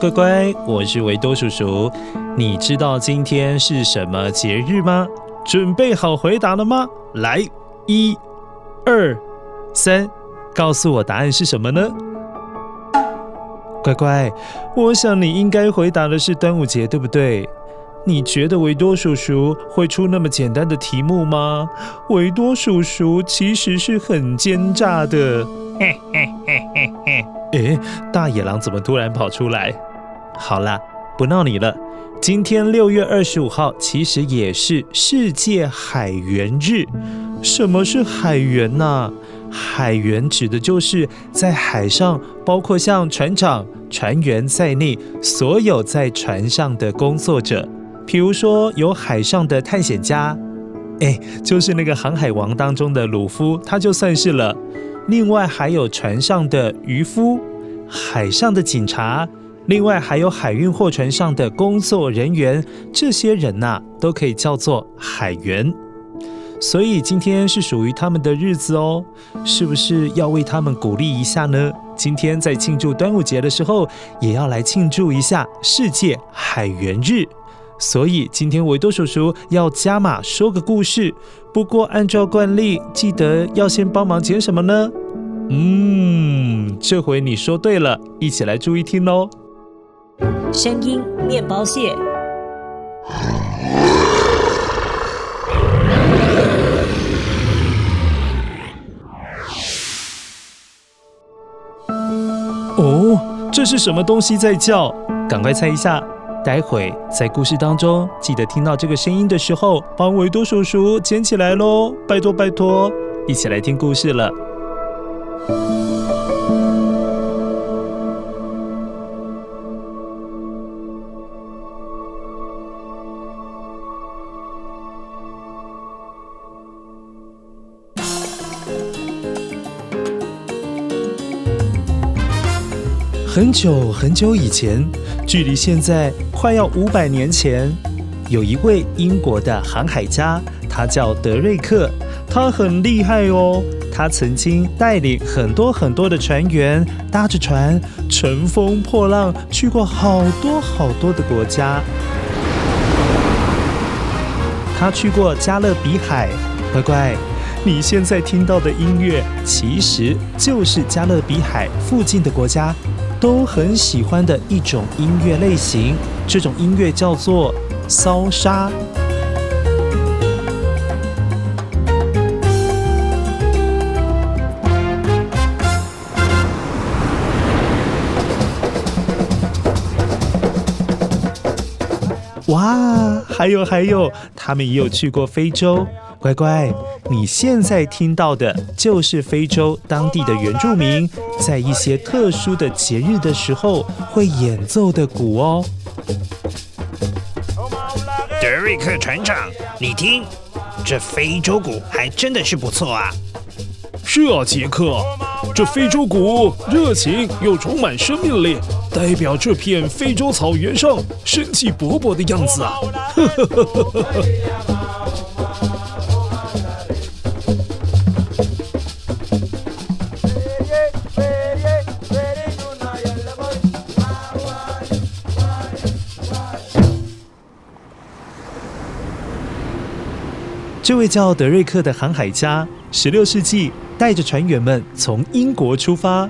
乖乖，我是维多叔叔。你知道今天是什么节日吗？准备好回答了吗？来，一、二、三，告诉我答案是什么呢？乖乖，我想你应该回答的是端午节，对不对？你觉得维多叔叔会出那么简单的题目吗？维多叔叔其实是很奸诈的。嘿嘿嘿嘿嘿。诶，大野狼怎么突然跑出来？好啦，不闹你了。今天六月二十五号其实也是世界海员日。什么是海员呢？海员指的就是在海上，包括像船长、船员在内，所有在船上的工作者。比如说有海上的探险家，诶，就是那个《航海王》当中的鲁夫，他就算是了。另外还有船上的渔夫，海上的警察，另外还有海运货船上的工作人员，这些人呐、都可以叫做海员。所以今天是属于他们的日子哦，是不是要为他们鼓励一下呢？今天在庆祝端午节的时候，也要来庆祝一下世界海员日。所以今天维多叔叔要加码说个故事，不过按照惯例，记得要先帮忙捡什么呢？嗯，这回你说对了，一起来注意听哦。声音面包屑。哦，这是什么东西在叫？赶快猜一下。待会在故事当中，记得听到这个声音的时候，帮维多叔叔捡起来喽！拜托拜托，一起来听故事了。很久很久以前，距离现在快要五百年前，有一位英国的航海家，他叫德瑞克，他很厉害哦。他曾经带领很多很多的船员，搭着船乘风破浪，去过好多好多的国家。他去过加勒比海，乖乖，你现在听到的音乐，其实就是加勒比海附近的国家。都很喜欢的一种音乐类型，这种音乐叫做骚沙。哇，还有还有，他们也有去过非洲。乖乖，你现在听到的就是非洲当地的原住民在一些特殊的节日的时候会演奏的鼓哦。德瑞克船长，你听，这非洲鼓还真的是不错啊。是啊，杰克，这非洲鼓热情又充满生命力，代表这片非洲草原上生气勃勃的样子啊！呵呵呵呵呵。这位叫德瑞克的航海家，十六世纪带着船员们从英国出发，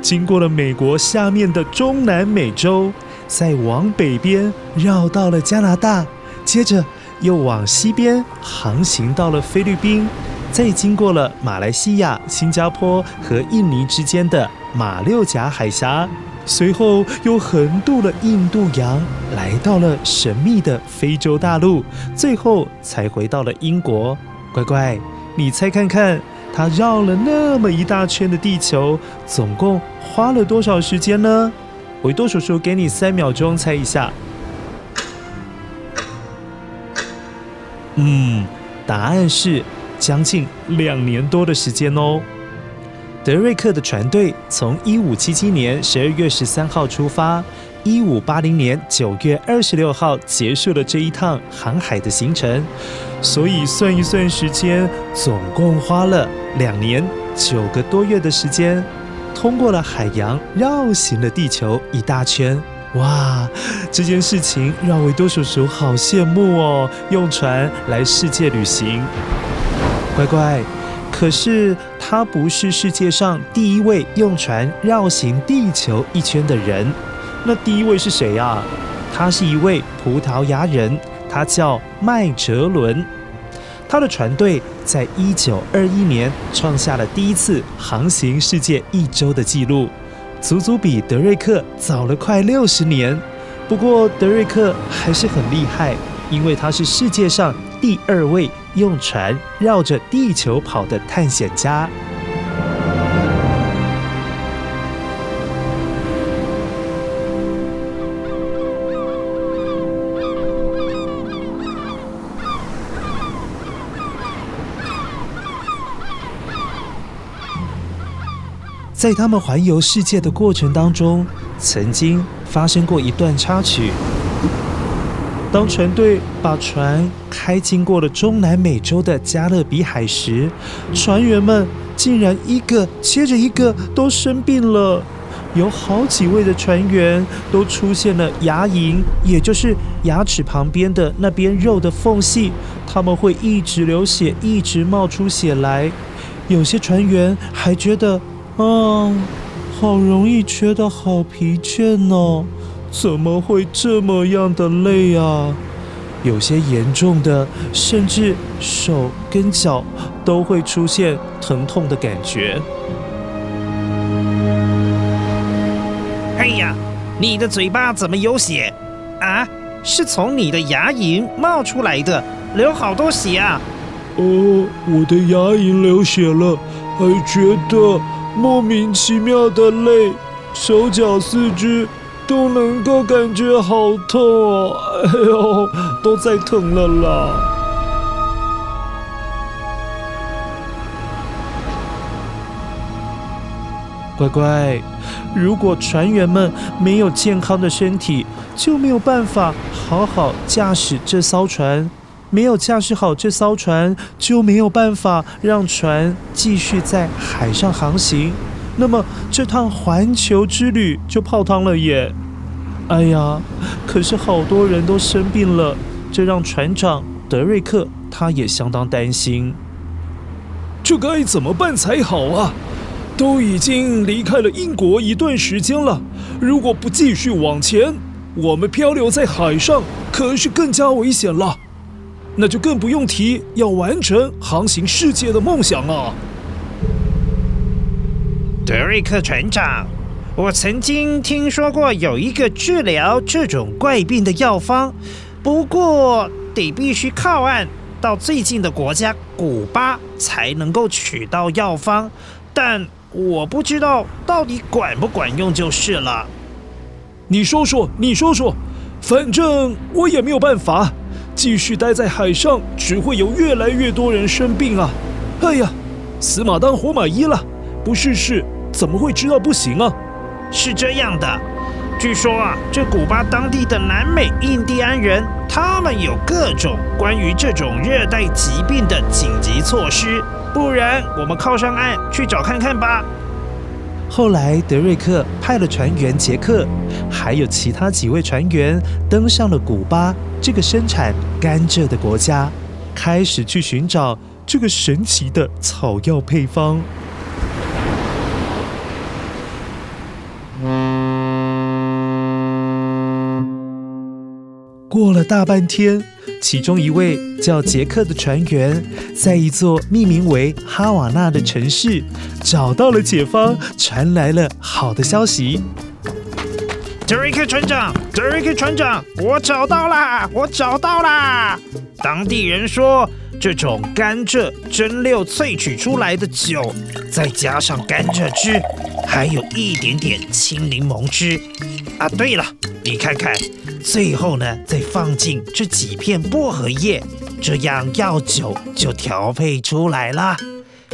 经过了美国下面的中南美洲，再往北边绕到了加拿大，接着又往西边航行到了菲律宾，再经过了马来西亚、新加坡和印尼之间的马六甲海峡。随后又横渡了印度洋，来到了神秘的非洲大陆，最后才回到了英国。乖乖，你猜看看，他绕了那么一大圈的地球，总共花了多少时间呢？维多叔叔给你三秒钟猜一下。嗯，答案是将近两年多的时间哦。德瑞克的船队从一五七七年十二月十三号出发，一五八零年九月二十六号结束了这一趟航海的行程，所以算一算时间，总共花了两年九个多月的时间，通过了海洋，绕行了地球一大圈。哇，这件事情让维多叔叔好羡慕哦！用船来世界旅行，乖乖。可是他不是世界上第一位用船绕行地球一圈的人，那第一位是谁呀？他是一位葡萄牙人，他叫麦哲伦。他的船队在一九二一年创下了第一次航行世界一周的记录，足足比德瑞克早了快六十年。不过德瑞克还是很厉害，因为他是世界上第二位。用船绕着地球跑的探险家，在他们环游世界的过程当中，曾经发生过一段插曲。当船队把船开经过了中南美洲的加勒比海时，船员们竟然一个接着一个都生病了，有好几位的船员都出现了牙龈，也就是牙齿旁边的那边肉的缝隙，他们会一直流血，一直冒出血来。有些船员还觉得，啊，好容易觉得好疲倦哦。怎么会这么样的累啊？有些严重的，甚至手跟脚都会出现疼痛的感觉。哎呀，你的嘴巴怎么有血啊？是从你的牙龈冒出来的，流好多血啊！哦，我的牙龈流血了，还觉得莫名其妙的累，手脚四肢。都能够感觉好痛哦！哎呦，都在疼了啦！乖乖，如果船员们没有健康的身体，就没有办法好好驾驶这艘船；没有驾驶好这艘船，就没有办法让船继续在海上航行。那么这趟环球之旅就泡汤了耶！哎呀，可是好多人都生病了，这让船长德瑞克他也相当担心。这该怎么办才好啊？都已经离开了英国一段时间了，如果不继续往前，我们漂流在海上可是更加危险了。那就更不用提要完成航行世界的梦想啊！德瑞克船长，我曾经听说过有一个治疗这种怪病的药方，不过得必须靠岸到最近的国家古巴才能够取到药方，但我不知道到底管不管用就是了。你说说，你说说，反正我也没有办法，继续待在海上只会有越来越多人生病啊！哎呀，死马当活马医了，不试试。怎么会知道不行啊？是这样的，据说啊，这古巴当地的南美印第安人，他们有各种关于这种热带疾病的紧急措施。不然，我们靠上岸去找看看吧。后来，德瑞克派了船员杰克，还有其他几位船员登上了古巴这个生产甘蔗的国家，开始去寻找这个神奇的草药配方。大半天，其中一位叫杰克的船员，在一座命名为哈瓦那的城市找到了解方，传来了好的消息。德瑞克船长，德瑞克船长，我找到啦，我找到啦！当地人说，这种甘蔗蒸馏萃取出来的酒，再加上甘蔗汁，还有一点点青柠檬汁。啊，对了，你看看。最后呢，再放进这几片薄荷叶，这样药酒就调配出来了。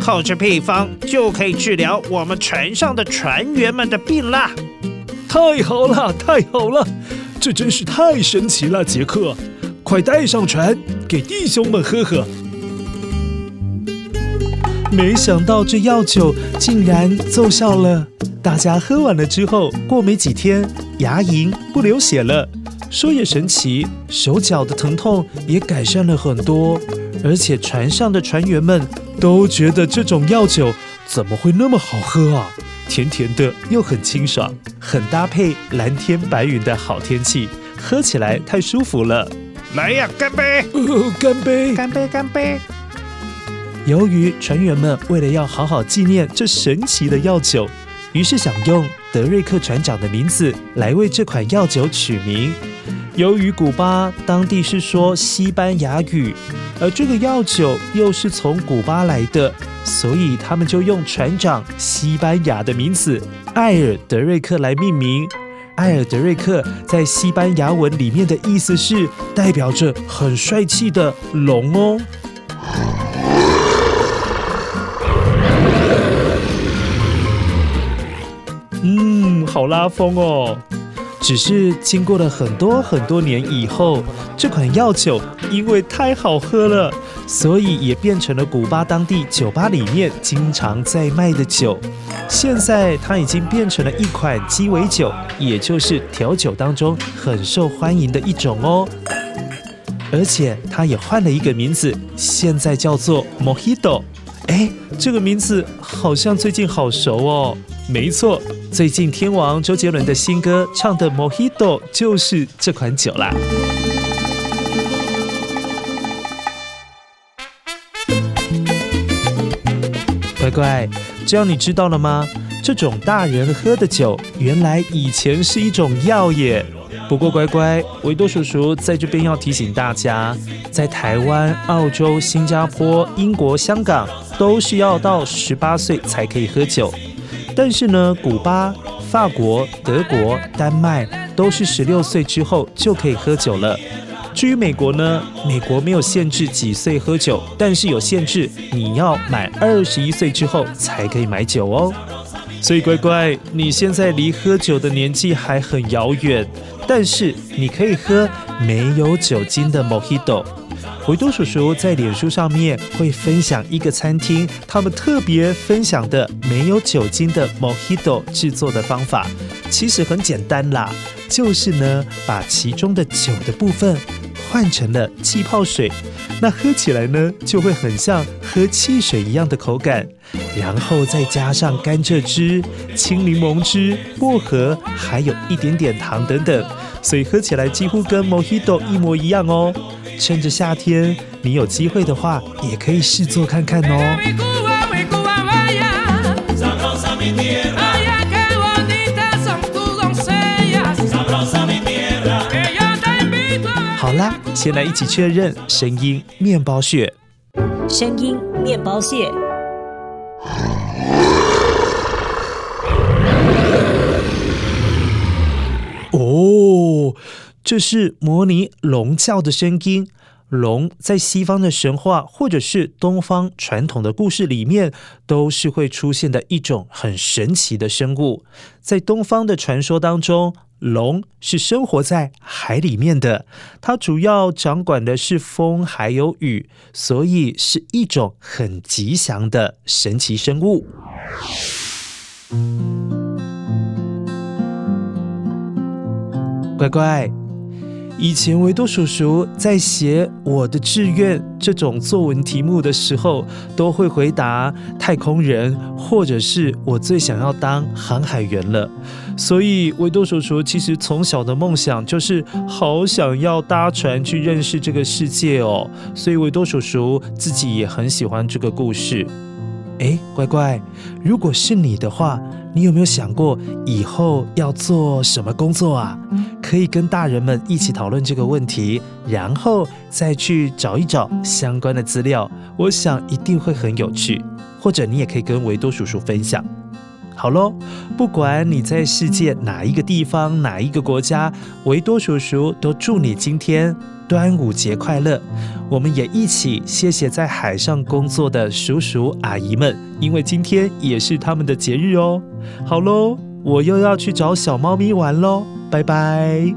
靠着配方就可以治疗我们船上的船员们的病啦！太好了，太好了，这真是太神奇了，杰克，快带上船给弟兄们喝喝。没想到这药酒竟然奏效了，大家喝完了之后，过没几天，牙龈不流血了。说也神奇，手脚的疼痛也改善了很多，而且船上的船员们都觉得这种药酒怎么会那么好喝啊？甜甜的又很清爽，很搭配蓝天白云的好天气，喝起来太舒服了。来呀，干杯！哦，干杯！干杯！干杯！由于船员们为了要好好纪念这神奇的药酒，于是想用德瑞克船长的名字来为这款药酒取名。由于古巴当地是说西班牙语，而这个药酒又是从古巴来的，所以他们就用船长西班牙的名字艾尔德瑞克来命名。艾尔德瑞克在西班牙文里面的意思是代表着很帅气的龙哦。好拉风哦。只是经过了很多很多年以后，这款药酒因为太好喝了，所以也变成了古巴当地酒吧里面经常在卖的酒。现在它已经变成了一款鸡尾酒，也就是调酒当中很受欢迎的一种哦。而且它也换了一个名字，现在叫做 Mojito。哎，这个名字好像最近好熟哦。没错，最近天王周杰伦的新歌唱的《Mojito》就是这款酒啦。乖乖，这样你知道了吗？这种大人喝的酒，原来以前是一种药耶。不过乖乖，维多叔叔在这边要提醒大家，在台湾、澳洲、新加坡、英国、香港，都是要到十八岁才可以喝酒。但是呢，古巴、法国、德国、丹麦都是十六岁之后就可以喝酒了。至于美国呢，美国没有限制几岁喝酒，但是有限制，你要满二十一岁之后才可以买酒哦。所以乖乖，你现在离喝酒的年纪还很遥远，但是你可以喝没有酒精的 Mojito。维多叔叔在脸书上面会分享一个餐厅，他们特别分享的没有酒精的 Mojito 制作的方法，其实很简单啦，就是呢，把其中的酒的部分换成了气泡水，那喝起来呢就会很像喝汽水一样的口感，然后再加上甘蔗汁、青柠檬汁、薄荷，还有一点点糖等等，所以喝起来几乎跟 Mojito 一模一样哦。趁着夏天，你有机会的话，也可以试做看看哦。好啦，先来一起确认声音面包屑。声音面包屑。哦。这是模拟龙叫的声音，龙在西方的神话或者是东方传统的故事里面，都是会出现的一种很神奇的生物。在东方的传说当中，龙是生活在海里面的，它主要掌管的是风还有雨，所以是一种很吉祥的神奇生物。乖乖。以前维多叔叔在写我的志愿这种作文题目的时候，都会回答太空人，或者是我最想要当航海员了。所以维多叔叔其实从小的梦想就是好想要搭船去认识这个世界哦。所以维多叔叔自己也很喜欢这个故事。哎，乖乖，如果是你的话，你有没有想过以后要做什么工作啊？可以跟大人们一起讨论这个问题，然后再去找一找相关的资料。我想一定会很有趣，或者你也可以跟维多叔叔分享。好喽，不管你在世界哪一个地方、哪一个国家，维多叔叔都祝你今天端午节快乐！我们也一起谢谢在海上工作的叔叔阿姨们，因为今天也是他们的节日哦。好喽，我又要去找小猫咪玩喽，拜拜。